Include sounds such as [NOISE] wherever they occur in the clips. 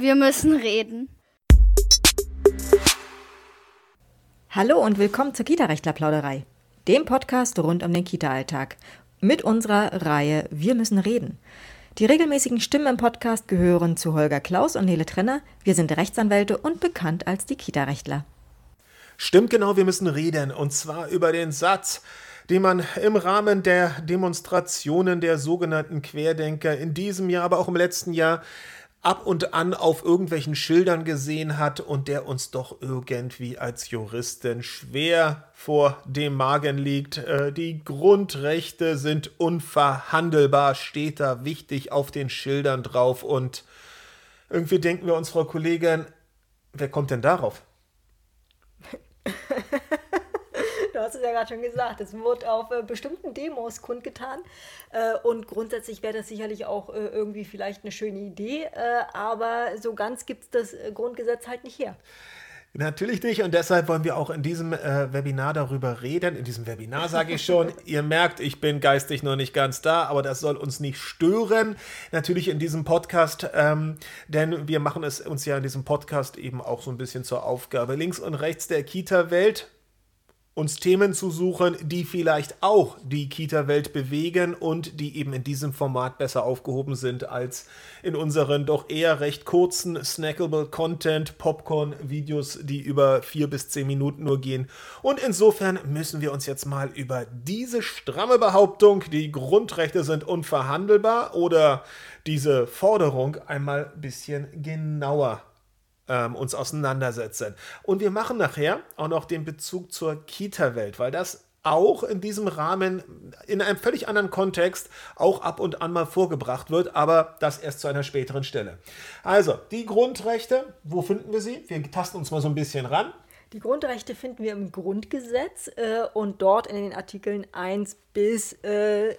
Wir müssen reden. Hallo und willkommen zur Kita-Rechtler-Plauderei, dem Podcast rund um den Kita-Alltag. Mit unserer Reihe Wir müssen reden. Die regelmäßigen Stimmen im Podcast gehören zu Holger Klaus und Nele Trenner. Wir sind Rechtsanwälte und bekannt als die Kita-Rechtler. Stimmt genau, wir müssen reden. Und zwar über den Satz, den man im Rahmen der Demonstrationen der sogenannten Querdenker in diesem Jahr, aber auch im letzten Jahr ab und an auf irgendwelchen Schildern gesehen hat und der uns doch irgendwie als Juristen schwer vor dem Magen liegt. Äh, die Grundrechte sind unverhandelbar, steht da wichtig auf den Schildern drauf und irgendwie denken wir uns, Frau Kollegin, wer kommt denn darauf? [LAUGHS] du hast es ja gerade schon gesagt, es wurde auf äh, bestimmten Demos kundgetan. Äh, und grundsätzlich wäre das sicherlich auch äh, irgendwie vielleicht eine schöne Idee, äh, aber so ganz gibt es das äh, Grundgesetz halt nicht her. Natürlich nicht und deshalb wollen wir auch in diesem äh, Webinar darüber reden. In diesem Webinar sage ich schon, [LAUGHS] ihr merkt, ich bin geistig noch nicht ganz da, aber das soll uns nicht stören. Natürlich in diesem Podcast, ähm, denn wir machen es uns ja in diesem Podcast eben auch so ein bisschen zur Aufgabe, links und rechts der Kita-Welt uns Themen zu suchen, die vielleicht auch die Kita-Welt bewegen und die eben in diesem Format besser aufgehoben sind als in unseren doch eher recht kurzen snackable Content Popcorn-Videos, die über vier bis zehn Minuten nur gehen. Und insofern müssen wir uns jetzt mal über diese stramme Behauptung, die Grundrechte sind unverhandelbar oder diese Forderung einmal ein bisschen genauer ähm, uns auseinandersetzen. Und wir machen nachher auch noch den Bezug zur Kita-Welt, weil das auch in diesem Rahmen in einem völlig anderen Kontext auch ab und an mal vorgebracht wird, aber das erst zu einer späteren Stelle. Also, die Grundrechte, wo finden wir sie? Wir tasten uns mal so ein bisschen ran. Die Grundrechte finden wir im Grundgesetz äh, und dort in den Artikeln 1 bis äh,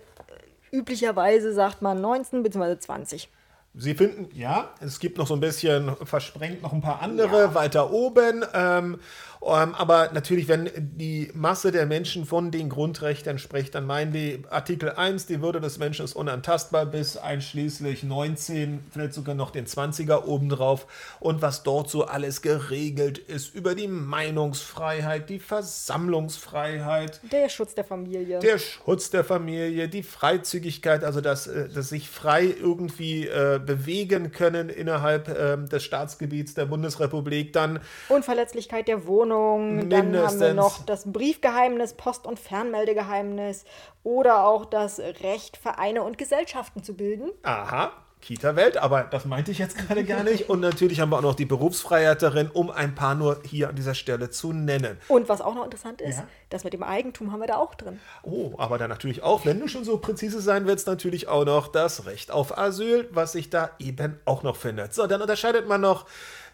üblicherweise sagt man 19 bzw. 20. Sie finden, ja, es gibt noch so ein bisschen versprengt noch ein paar andere ja. weiter oben. Ähm, ähm, aber natürlich, wenn die Masse der Menschen von den Grundrechten spricht, dann meinen die Artikel 1, die Würde des Menschen ist unantastbar bis einschließlich 19, vielleicht sogar noch den 20er obendrauf. Und was dort so alles geregelt ist über die Meinungsfreiheit, die Versammlungsfreiheit. Der Schutz der Familie. Der Schutz der Familie, die Freizügigkeit, also dass, äh, dass sich frei irgendwie äh, bewegen können innerhalb äh, des Staatsgebiets der Bundesrepublik. Dann Unverletzlichkeit der Wohnung. Wohnung. Dann haben wir noch das Briefgeheimnis, Post- und Fernmeldegeheimnis oder auch das Recht, Vereine und Gesellschaften zu bilden. Aha. Kita-Welt, aber das meinte ich jetzt gerade gar nicht. Und natürlich haben wir auch noch die Berufsfreiheit darin, um ein paar nur hier an dieser Stelle zu nennen. Und was auch noch interessant ist, ja. das mit dem Eigentum haben wir da auch drin. Oh, aber dann natürlich auch, wenn du schon so präzise sein willst, natürlich auch noch das Recht auf Asyl, was sich da eben auch noch findet. So, dann unterscheidet man noch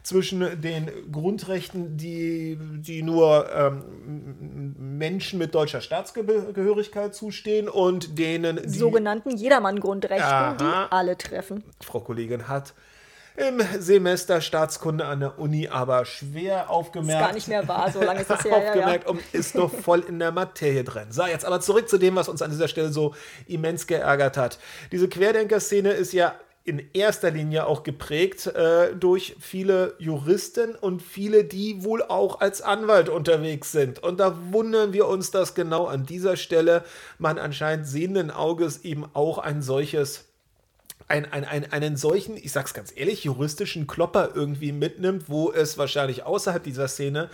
zwischen den Grundrechten, die, die nur ähm, Menschen mit deutscher Staatsgehörigkeit zustehen und denen die sogenannten Jedermann-Grundrechten, die alle treffen. Frau Kollegin hat im Semester Staatskunde an der Uni aber schwer aufgemerkt. Ist gar nicht mehr wahr, so lange ist das [LAUGHS] her. aufgemerkt ja, ja. und ist doch voll in der Materie drin. So, jetzt aber zurück zu dem, was uns an dieser Stelle so immens geärgert hat. Diese Querdenker-Szene ist ja in erster Linie auch geprägt äh, durch viele Juristen und viele, die wohl auch als Anwalt unterwegs sind. Und da wundern wir uns, dass genau an dieser Stelle man anscheinend sehenden Auges eben auch ein solches ein, ein, ein, einen solchen, ich sag's ganz ehrlich, juristischen Klopper irgendwie mitnimmt, wo es wahrscheinlich außerhalb dieser Szene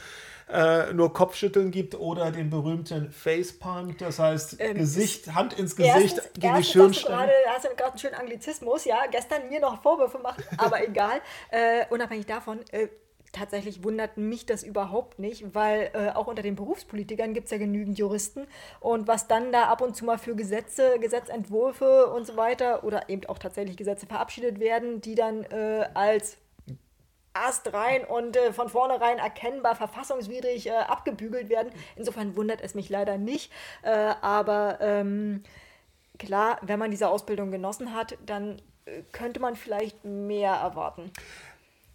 äh, nur Kopfschütteln gibt oder den berühmten Facepalm, das heißt ähm, Gesicht, Hand ins Gesicht erstens, gegen erstens die Schirnsteine. Du hast du gerade einen schönen Anglizismus, ja, gestern mir noch Vorwürfe machen, aber [LAUGHS] egal. Äh, unabhängig davon, äh, tatsächlich wundert mich das überhaupt nicht, weil äh, auch unter den Berufspolitikern gibt es ja genügend Juristen. Und was dann da ab und zu mal für Gesetze, Gesetzentwürfe und so weiter oder eben auch tatsächlich Gesetze verabschiedet werden, die dann äh, als Ast rein und äh, von vornherein erkennbar verfassungswidrig äh, abgebügelt werden. Insofern wundert es mich leider nicht. Äh, aber ähm, klar, wenn man diese Ausbildung genossen hat, dann äh, könnte man vielleicht mehr erwarten.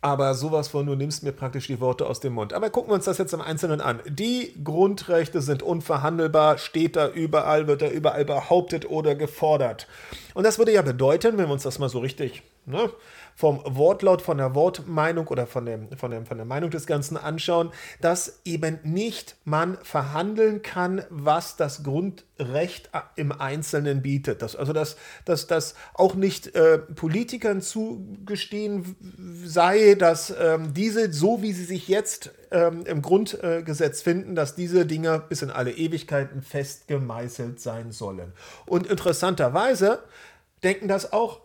Aber sowas von, du nimmst mir praktisch die Worte aus dem Mund. Aber gucken wir uns das jetzt im Einzelnen an. Die Grundrechte sind unverhandelbar, steht da überall, wird da überall behauptet oder gefordert. Und das würde ja bedeuten, wenn wir uns das mal so richtig ne, vom Wortlaut, von der Wortmeinung oder von, dem, von, dem, von der Meinung des Ganzen anschauen, dass eben nicht man verhandeln kann, was das Grundrecht im Einzelnen bietet. Das, also dass, dass das auch nicht äh, Politikern zugestehen sei, dass ähm, diese, so wie sie sich jetzt ähm, im Grundgesetz finden, dass diese Dinge bis in alle Ewigkeiten fest gemeißelt sein sollen. Und interessanterweise denken das auch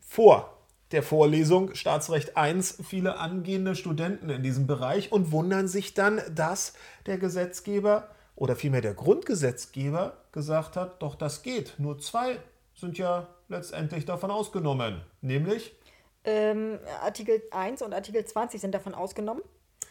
vor der Vorlesung Staatsrecht 1 viele angehende Studenten in diesem Bereich und wundern sich dann, dass der Gesetzgeber oder vielmehr der Grundgesetzgeber gesagt hat, doch das geht. Nur zwei sind ja letztendlich davon ausgenommen, nämlich ähm, Artikel 1 und Artikel 20 sind davon ausgenommen.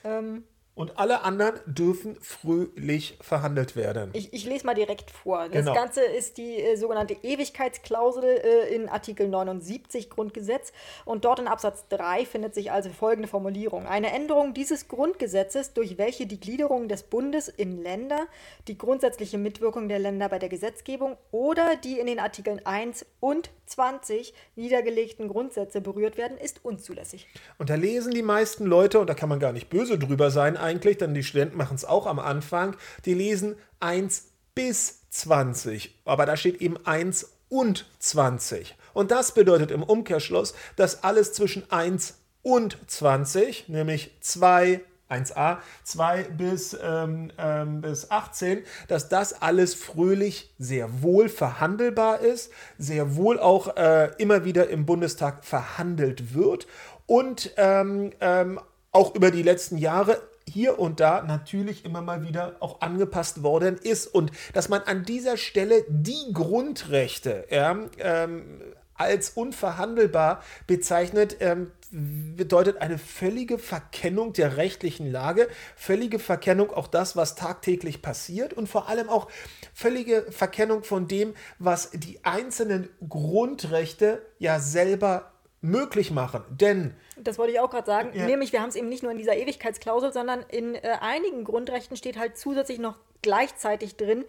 Ähm, und alle anderen dürfen fröhlich verhandelt werden. Ich, ich lese mal direkt vor. Das Genau. Ganze ist die äh, sogenannte Ewigkeitsklausel äh, in Artikel 79 Grundgesetz und dort in Absatz 3 findet sich also folgende Formulierung. Eine Änderung dieses Grundgesetzes, durch welche die Gliederung des Bundes in Länder, die grundsätzliche Mitwirkung der Länder bei der Gesetzgebung oder die in den Artikeln 1 und 20 niedergelegten Grundsätze berührt werden, ist unzulässig. Und da lesen die meisten Leute, und da kann man gar nicht böse drüber sein eigentlich, denn die Studenten machen es auch am Anfang, die lesen 1 bis 20. Aber da steht eben 1 und 20. Und das bedeutet im Umkehrschluss, dass alles zwischen 1 und 20, nämlich 2, 1a, 2 bis, ähm, ähm, bis 18, dass das alles fröhlich sehr wohl verhandelbar ist, sehr wohl auch äh, immer wieder im Bundestag verhandelt wird und ähm, ähm, auch über die letzten Jahre hier und da natürlich immer mal wieder auch angepasst worden ist. Und dass man an dieser Stelle die Grundrechte ja, ähm, als unverhandelbar bezeichnet, ähm, bedeutet eine völlige Verkennung der rechtlichen Lage, völlige Verkennung auch das, was tagtäglich passiert und vor allem auch völlige Verkennung von dem, was die einzelnen Grundrechte ja selber möglich machen. Denn Das wollte ich auch gerade sagen. Ja. Nämlich, wir haben es eben nicht nur in dieser Ewigkeitsklausel, sondern in äh, einigen Grundrechten steht halt zusätzlich noch gleichzeitig drin,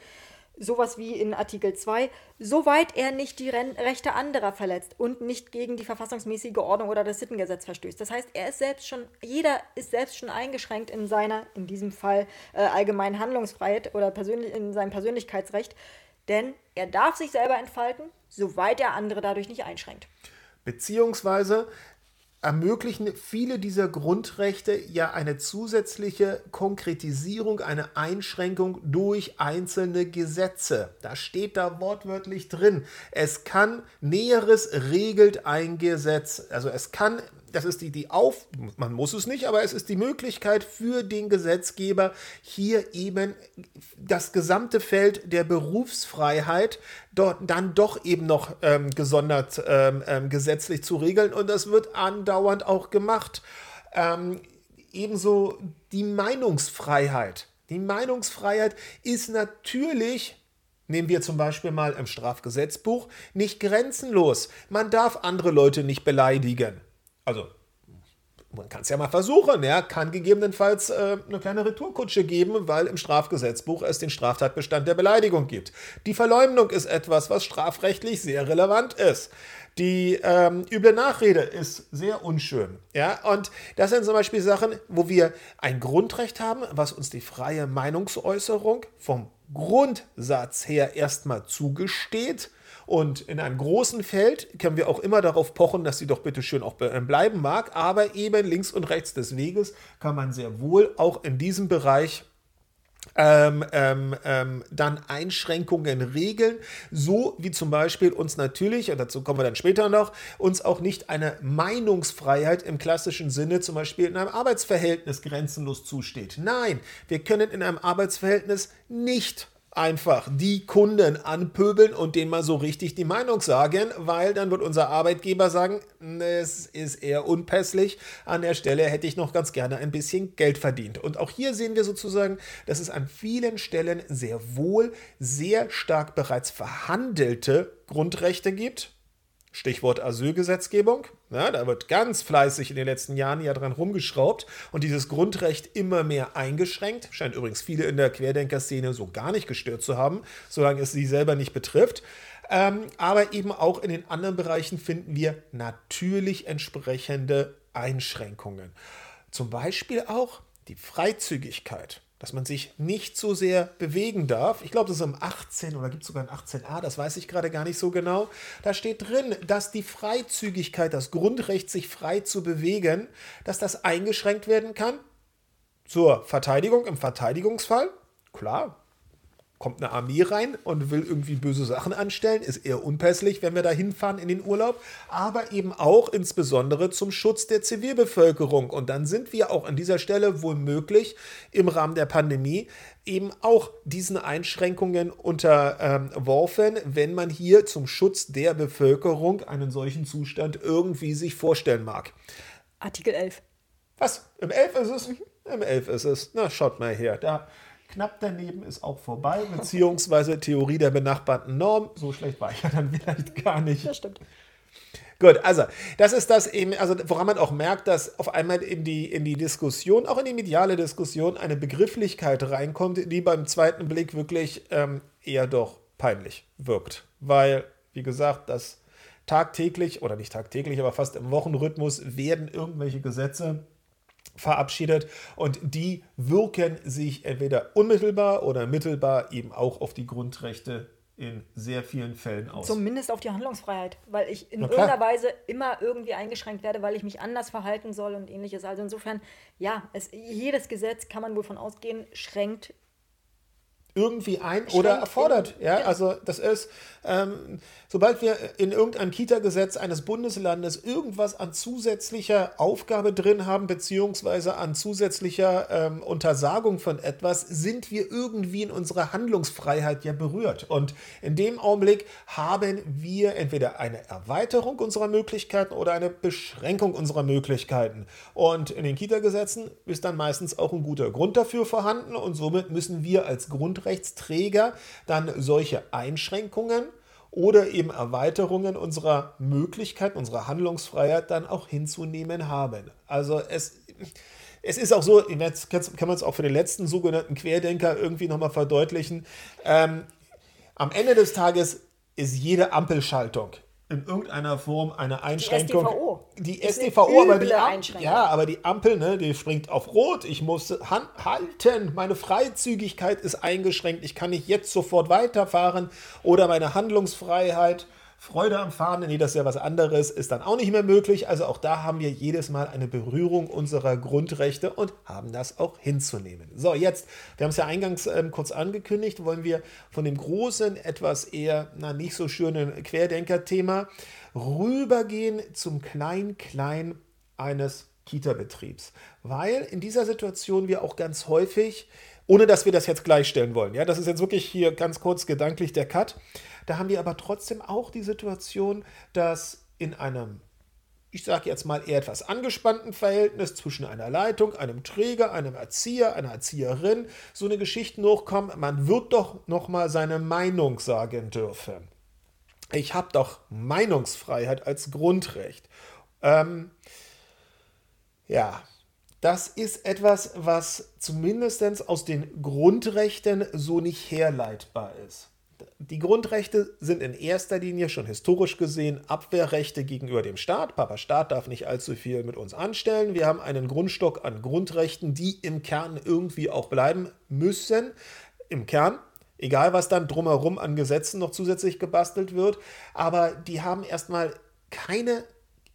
sowas wie in Artikel 2, soweit er nicht die Ren Rechte anderer verletzt und nicht gegen die verfassungsmäßige Ordnung oder das Sittengesetz verstößt. Das heißt, er ist selbst schon, jeder ist selbst schon eingeschränkt in seiner, in diesem Fall äh, allgemeinen Handlungsfreiheit oder persönlich, in seinem Persönlichkeitsrecht, denn er darf sich selber entfalten, soweit er andere dadurch nicht einschränkt. Beziehungsweise ermöglichen viele dieser Grundrechte ja eine zusätzliche Konkretisierung, eine Einschränkung durch einzelne Gesetze. Da steht da wortwörtlich drin. Es kann Näheres regelt ein Gesetz. Also es kann das ist die, die Auf, man muss es nicht, aber es ist die Möglichkeit für den Gesetzgeber, hier eben das gesamte Feld der Berufsfreiheit dort dann doch eben noch ähm, gesondert ähm, ähm, gesetzlich zu regeln. Und das wird andauernd auch gemacht. Ähm, ebenso die Meinungsfreiheit. Die Meinungsfreiheit ist natürlich Nehmen wir zum Beispiel mal im Strafgesetzbuch nicht grenzenlos. Man darf andere Leute nicht beleidigen. Also, man kann es ja mal versuchen, ja, kann gegebenenfalls äh, eine kleine Retourkutsche geben, weil im Strafgesetzbuch es den Straftatbestand der Beleidigung gibt. Die Verleumdung ist etwas, was strafrechtlich sehr relevant ist. Die ähm, üble Nachrede ist sehr unschön. Ja? Und das sind zum Beispiel Sachen, wo wir ein Grundrecht haben, was uns die freie Meinungsäußerung vom Grundsatz her erstmal zugesteht. Und in einem großen Feld können wir auch immer darauf pochen, dass sie doch bitte schön auch be- bleiben mag. Aber eben links und rechts des Weges kann man sehr wohl auch in diesem Bereich ähm, ähm, ähm, dann Einschränkungen regeln, so wie zum Beispiel uns natürlich, und dazu kommen wir dann später noch, uns auch nicht eine Meinungsfreiheit im klassischen Sinne zum Beispiel in einem Arbeitsverhältnis grenzenlos zusteht. Nein, wir können in einem Arbeitsverhältnis nicht einfach die Kunden anpöbeln und denen mal so richtig die Meinung sagen, weil dann wird unser Arbeitgeber sagen, es ist eher unpässlich, an der Stelle hätte ich noch ganz gerne ein bisschen Geld verdient. Und auch hier sehen wir sozusagen, dass es an vielen Stellen sehr wohl sehr stark bereits verhandelte Grundrechte gibt. Stichwort Asylgesetzgebung. Ja, da wird ganz fleißig in den letzten Jahren ja dran rumgeschraubt und dieses Grundrecht immer mehr eingeschränkt. Scheint übrigens viele in der Querdenker-Szene so gar nicht gestört zu haben, solange es sie selber nicht betrifft. Ähm, aber eben auch in den anderen Bereichen finden wir natürlich entsprechende Einschränkungen. Zum Beispiel auch die Freizügigkeit dass man sich nicht so sehr bewegen darf. Ich glaube, das ist im 18 oder gibt es sogar ein 18a, das weiß ich gerade gar nicht so genau. Da steht drin, dass die Freizügigkeit, das Grundrecht, sich frei zu bewegen, dass das eingeschränkt werden kann zur Verteidigung im Verteidigungsfall. Klar, kommt eine Armee rein und will irgendwie böse Sachen anstellen, ist eher unpässlich, wenn wir da hinfahren in den Urlaub, aber eben auch insbesondere zum Schutz der Zivilbevölkerung. Und dann sind wir auch an dieser Stelle womöglich im Rahmen der Pandemie eben auch diesen Einschränkungen unterworfen, wenn man hier zum Schutz der Bevölkerung einen solchen Zustand irgendwie sich vorstellen mag. Artikel 11. Was? Im 11 ist es? Im 11 ist es. Na, schaut mal her. Da Knapp daneben ist auch vorbei, [LAUGHS] beziehungsweise Theorie der benachbarten Norm. So schlecht war ich ja dann vielleicht gar nicht. Das stimmt. Gut, also das ist das eben, also woran man auch merkt, dass auf einmal in die, in die Diskussion, auch in die mediale Diskussion, eine Begrifflichkeit reinkommt, die beim zweiten Blick wirklich ähm, eher doch peinlich wirkt. Weil, wie gesagt, das tagtäglich, oder nicht tagtäglich, aber fast im Wochenrhythmus werden irgendwelche Gesetze verabschiedet und die wirken sich entweder unmittelbar oder mittelbar eben auch auf die Grundrechte in sehr vielen Fällen aus. Zumindest auf die Handlungsfreiheit, weil ich in irgendeiner Weise immer irgendwie eingeschränkt werde, weil ich mich anders verhalten soll und ähnliches. Also insofern, ja, es, jedes Gesetz kann man wohl von ausgehen, schränkt irgendwie ein oder erfordert. Ja, also das ist, ähm, sobald wir in irgendeinem Kita-Gesetz eines Bundeslandes irgendwas an zusätzlicher Aufgabe drin haben, beziehungsweise an zusätzlicher ähm, Untersagung von etwas, sind wir irgendwie in unserer Handlungsfreiheit ja berührt. Und in dem Augenblick haben wir entweder eine Erweiterung unserer Möglichkeiten oder eine Beschränkung unserer Möglichkeiten. Und in den Kita-Gesetzen ist dann meistens auch ein guter Grund dafür vorhanden und somit müssen wir als Grundrechtsträger dann solche Einschränkungen oder eben Erweiterungen unserer Möglichkeiten, unserer Handlungsfreiheit dann auch hinzunehmen haben. Also es, es ist auch so, jetzt kann man es auch für den letzten sogenannten Querdenker irgendwie nochmal verdeutlichen, ähm, am Ende des Tages ist jede Ampelschaltung in irgendeiner Form eine Einschränkung. Die SDVO. Die SDVO, aber die, Ampel, ja, aber die Ampel, ne, die springt auf Rot. Ich muss halten. Meine Freizügigkeit ist eingeschränkt. Ich kann nicht jetzt sofort weiterfahren oder meine Handlungsfreiheit Freude am Fahren, nee, das ist ja was anderes, ist dann auch nicht mehr möglich. Also auch da haben wir jedes Mal eine Berührung unserer Grundrechte und haben das auch hinzunehmen. So, jetzt, wir haben es ja eingangs ähm, kurz angekündigt, wollen wir von dem großen, etwas eher, na, nicht so schönen Querdenker-Thema rübergehen zum Klein-Klein eines Kita-Betriebs. Weil in dieser Situation wir auch ganz häufig, ohne dass wir das jetzt gleichstellen wollen, ja, das ist jetzt wirklich hier ganz kurz gedanklich der Cut, da haben wir aber trotzdem auch die Situation, dass in einem ich sage jetzt mal eher etwas angespannten Verhältnis zwischen einer Leitung, einem Träger, einem Erzieher, einer Erzieherin so eine Geschichte hochkommen, man wird doch noch mal seine Meinung sagen dürfen. Ich habe doch Meinungsfreiheit als Grundrecht. Ähm, ja, das ist etwas, was zumindest aus den Grundrechten so nicht herleitbar ist. Die Grundrechte sind in erster Linie schon historisch gesehen Abwehrrechte gegenüber dem Staat. Papa Staat darf nicht allzu viel mit uns anstellen. Wir haben einen Grundstock an Grundrechten, die im Kern irgendwie auch bleiben müssen. Im Kern, egal was dann drumherum an Gesetzen noch zusätzlich gebastelt wird, aber die haben erstmal keine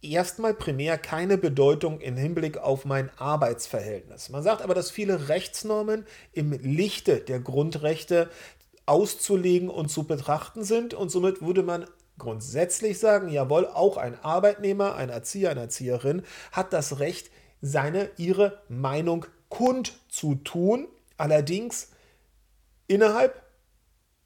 erstmal primär keine Bedeutung im Hinblick auf mein Arbeitsverhältnis. Man sagt aber, dass viele Rechtsnormen im Lichte der Grundrechte auszulegen und zu betrachten sind. Und somit würde man grundsätzlich sagen, jawohl, auch ein Arbeitnehmer, ein Erzieher, eine Erzieherin hat das Recht, seine, ihre Meinung kundzutun, allerdings innerhalb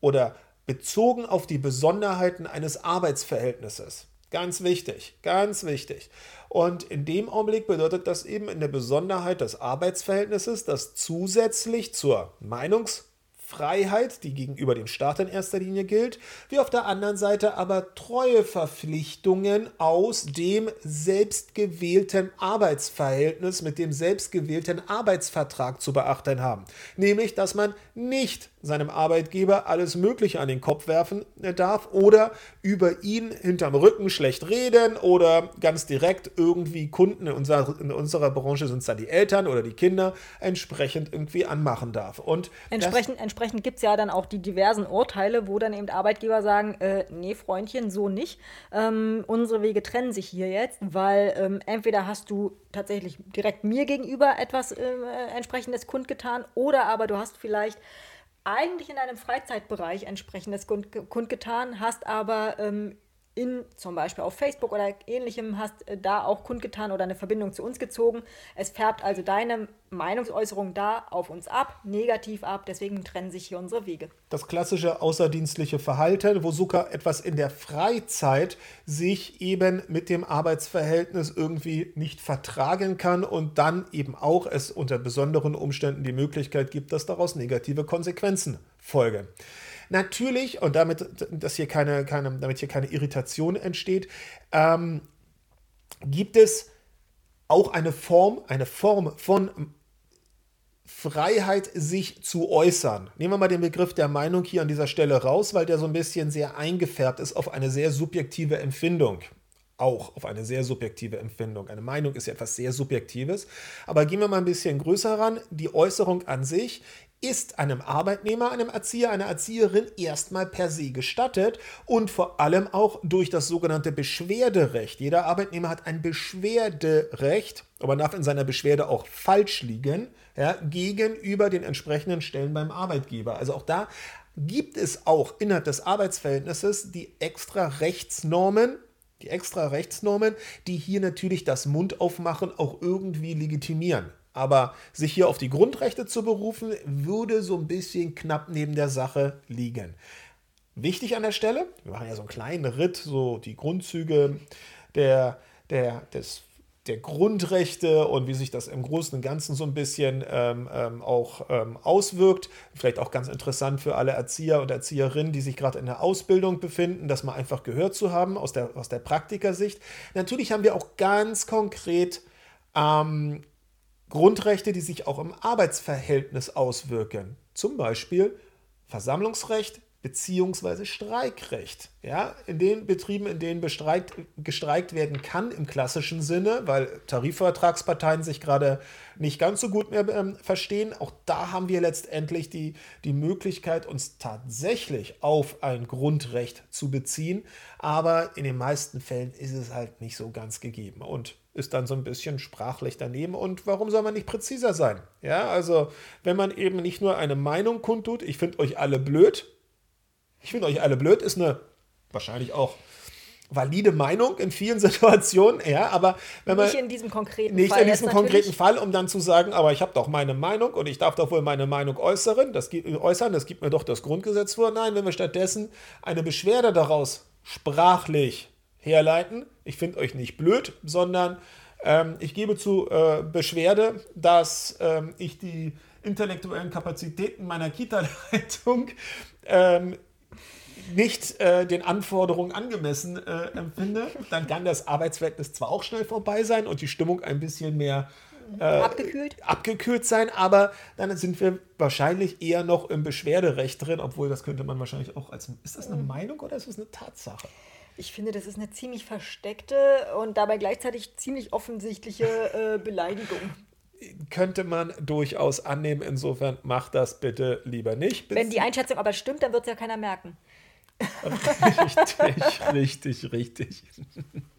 oder bezogen auf die Besonderheiten eines Arbeitsverhältnisses. Ganz wichtig, ganz wichtig. Und in dem Augenblick bedeutet das eben in der Besonderheit des Arbeitsverhältnisses, dass zusätzlich zur Meinungs- Freiheit, die gegenüber dem Staat in erster Linie gilt, wie auf der anderen Seite aber Treueverpflichtungen aus dem selbstgewählten Arbeitsverhältnis mit dem selbstgewählten Arbeitsvertrag zu beachten haben. Nämlich, dass man nicht seinem Arbeitgeber alles Mögliche an den Kopf werfen darf oder über ihn hinterm Rücken schlecht reden oder ganz direkt irgendwie Kunden in unserer, in unserer Branche sind es dann die Eltern oder die Kinder entsprechend irgendwie anmachen darf. Und entsprechend entsprechend gibt es ja dann auch die diversen Urteile, wo dann eben Arbeitgeber sagen, äh, nee Freundchen, so nicht. Ähm, unsere Wege trennen sich hier jetzt, weil ähm, entweder hast du tatsächlich direkt mir gegenüber etwas äh, entsprechendes kundgetan oder aber du hast vielleicht eigentlich in einem Freizeitbereich entsprechendes kundgetan, hast aber ähm, in zum Beispiel auf Facebook oder ähnlichem hast äh, da auch kundgetan oder eine Verbindung zu uns gezogen. Es färbt also deine Meinungsäußerung da auf uns ab, negativ ab, deswegen trennen sich hier unsere Wege. Das klassische außerdienstliche Verhalten, wo sogar etwas in der Freizeit sich eben mit dem Arbeitsverhältnis irgendwie nicht vertragen kann und dann eben auch es unter besonderen Umständen die Möglichkeit gibt, dass daraus negative Konsequenzen folgen. Natürlich, und damit, dass hier keine, keine, damit hier keine Irritation entsteht, ähm, gibt es auch eine Form, eine Form von Freiheit, sich zu äußern. Nehmen wir mal den Begriff der Meinung hier an dieser Stelle raus, weil der so ein bisschen sehr eingefärbt ist auf eine sehr subjektive Empfindung auch auf eine sehr subjektive Empfindung. Eine Meinung ist ja etwas sehr Subjektives. Aber gehen wir mal ein bisschen größer ran. Die Äußerung an sich ist einem Arbeitnehmer, einem Erzieher, einer Erzieherin erstmal per se gestattet und vor allem auch durch das sogenannte Beschwerderecht. Jeder Arbeitnehmer hat ein Beschwerderecht, aber darf in seiner Beschwerde auch falsch liegen, ja, gegenüber den entsprechenden Stellen beim Arbeitgeber. Also auch da gibt es auch innerhalb des Arbeitsverhältnisses die extra Rechtsnormen, die extra Rechtsnormen, die hier natürlich das Mundaufmachen auch irgendwie legitimieren. Aber sich hier auf die Grundrechte zu berufen, würde so ein bisschen knapp neben der Sache liegen. Wichtig an der Stelle, wir machen ja so einen kleinen Ritt, so die Grundzüge der, der, des, der Grundrechte und wie sich das im Großen und Ganzen so ein bisschen ähm, ähm, auch ähm, auswirkt. Vielleicht auch ganz interessant für alle Erzieher und Erzieherinnen, die sich gerade in der Ausbildung befinden, das mal einfach gehört zu haben aus der, aus der Praktikersicht. Natürlich haben wir auch ganz konkret ähm, Grundrechte, die sich auch im Arbeitsverhältnis auswirken. Zum Beispiel Versammlungsrecht bzw. Streikrecht. Ja, in den Betrieben, in denen bestreikt, gestreikt werden kann im klassischen Sinne, weil Tarifvertragsparteien sich gerade nicht ganz so gut mehr ähm, verstehen, auch da haben wir letztendlich die, die Möglichkeit, uns tatsächlich auf ein Grundrecht zu beziehen. Aber in den meisten Fällen ist es halt nicht so ganz gegeben. Und ist dann so ein bisschen sprachlich daneben. Und warum soll man nicht präziser sein? Ja, also wenn man eben nicht nur eine Meinung kundtut, ich finde euch alle blöd. Ich finde euch alle blöd, ist eine wahrscheinlich auch valide Meinung in vielen [LAUGHS] Situationen, ja, aber wenn man nicht in diesem konkreten nicht Fall in diesem konkreten Fall, um dann zu sagen, aber ich habe doch meine Meinung und ich darf doch wohl meine Meinung äußern, das äußern, das gibt mir doch das Grundgesetz vor. Nein, wenn wir stattdessen eine Beschwerde daraus sprachlich herleiten. Ich finde euch nicht blöd, sondern ähm, ich gebe zu äh, Beschwerde, dass ähm, ich die intellektuellen Kapazitäten meiner Kita-Leitung ähm, nicht äh, den Anforderungen angemessen äh, empfinde, dann kann das Arbeitsverhältnis zwar auch schnell vorbei sein und die Stimmung ein bisschen mehr äh, abgekühlt. abgekühlt sein, aber dann sind wir wahrscheinlich eher noch im Beschwerderecht drin, obwohl das könnte man wahrscheinlich auch als. Ist das eine Meinung oder ist das eine Tatsache? Ich finde, das ist eine ziemlich versteckte und dabei gleichzeitig ziemlich offensichtliche äh, Beleidigung. Könnte man durchaus annehmen. Insofern macht das bitte lieber nicht. Wenn die Einschätzung aber stimmt, dann wird es ja keiner merken. [LAUGHS] richtig, richtig, richtig.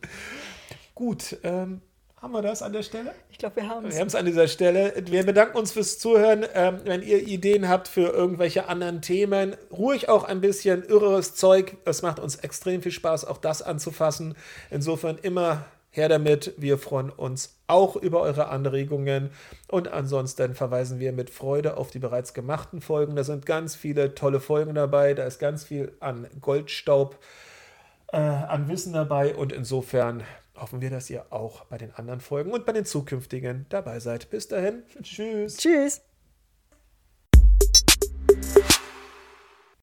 [LAUGHS] Gut, ähm, haben wir das an der Stelle? Ich glaube, wir haben es. Wir haben es an dieser Stelle. Wir bedanken uns fürs Zuhören. Ähm, wenn ihr Ideen habt für irgendwelche anderen Themen, ruhig auch ein bisschen irreres Zeug. Es macht uns extrem viel Spaß, auch das anzufassen. Insofern immer her damit. Wir freuen uns auch über eure Anregungen. Und ansonsten verweisen wir mit Freude auf die bereits gemachten Folgen. Da sind ganz viele tolle Folgen dabei. Da ist ganz viel an Goldstaub, äh, an Wissen dabei. Und insofern hoffen wir, dass ihr auch bei den anderen Folgen und bei den zukünftigen dabei seid. Bis dahin. [LAUGHS] Tschüss. Tschüss.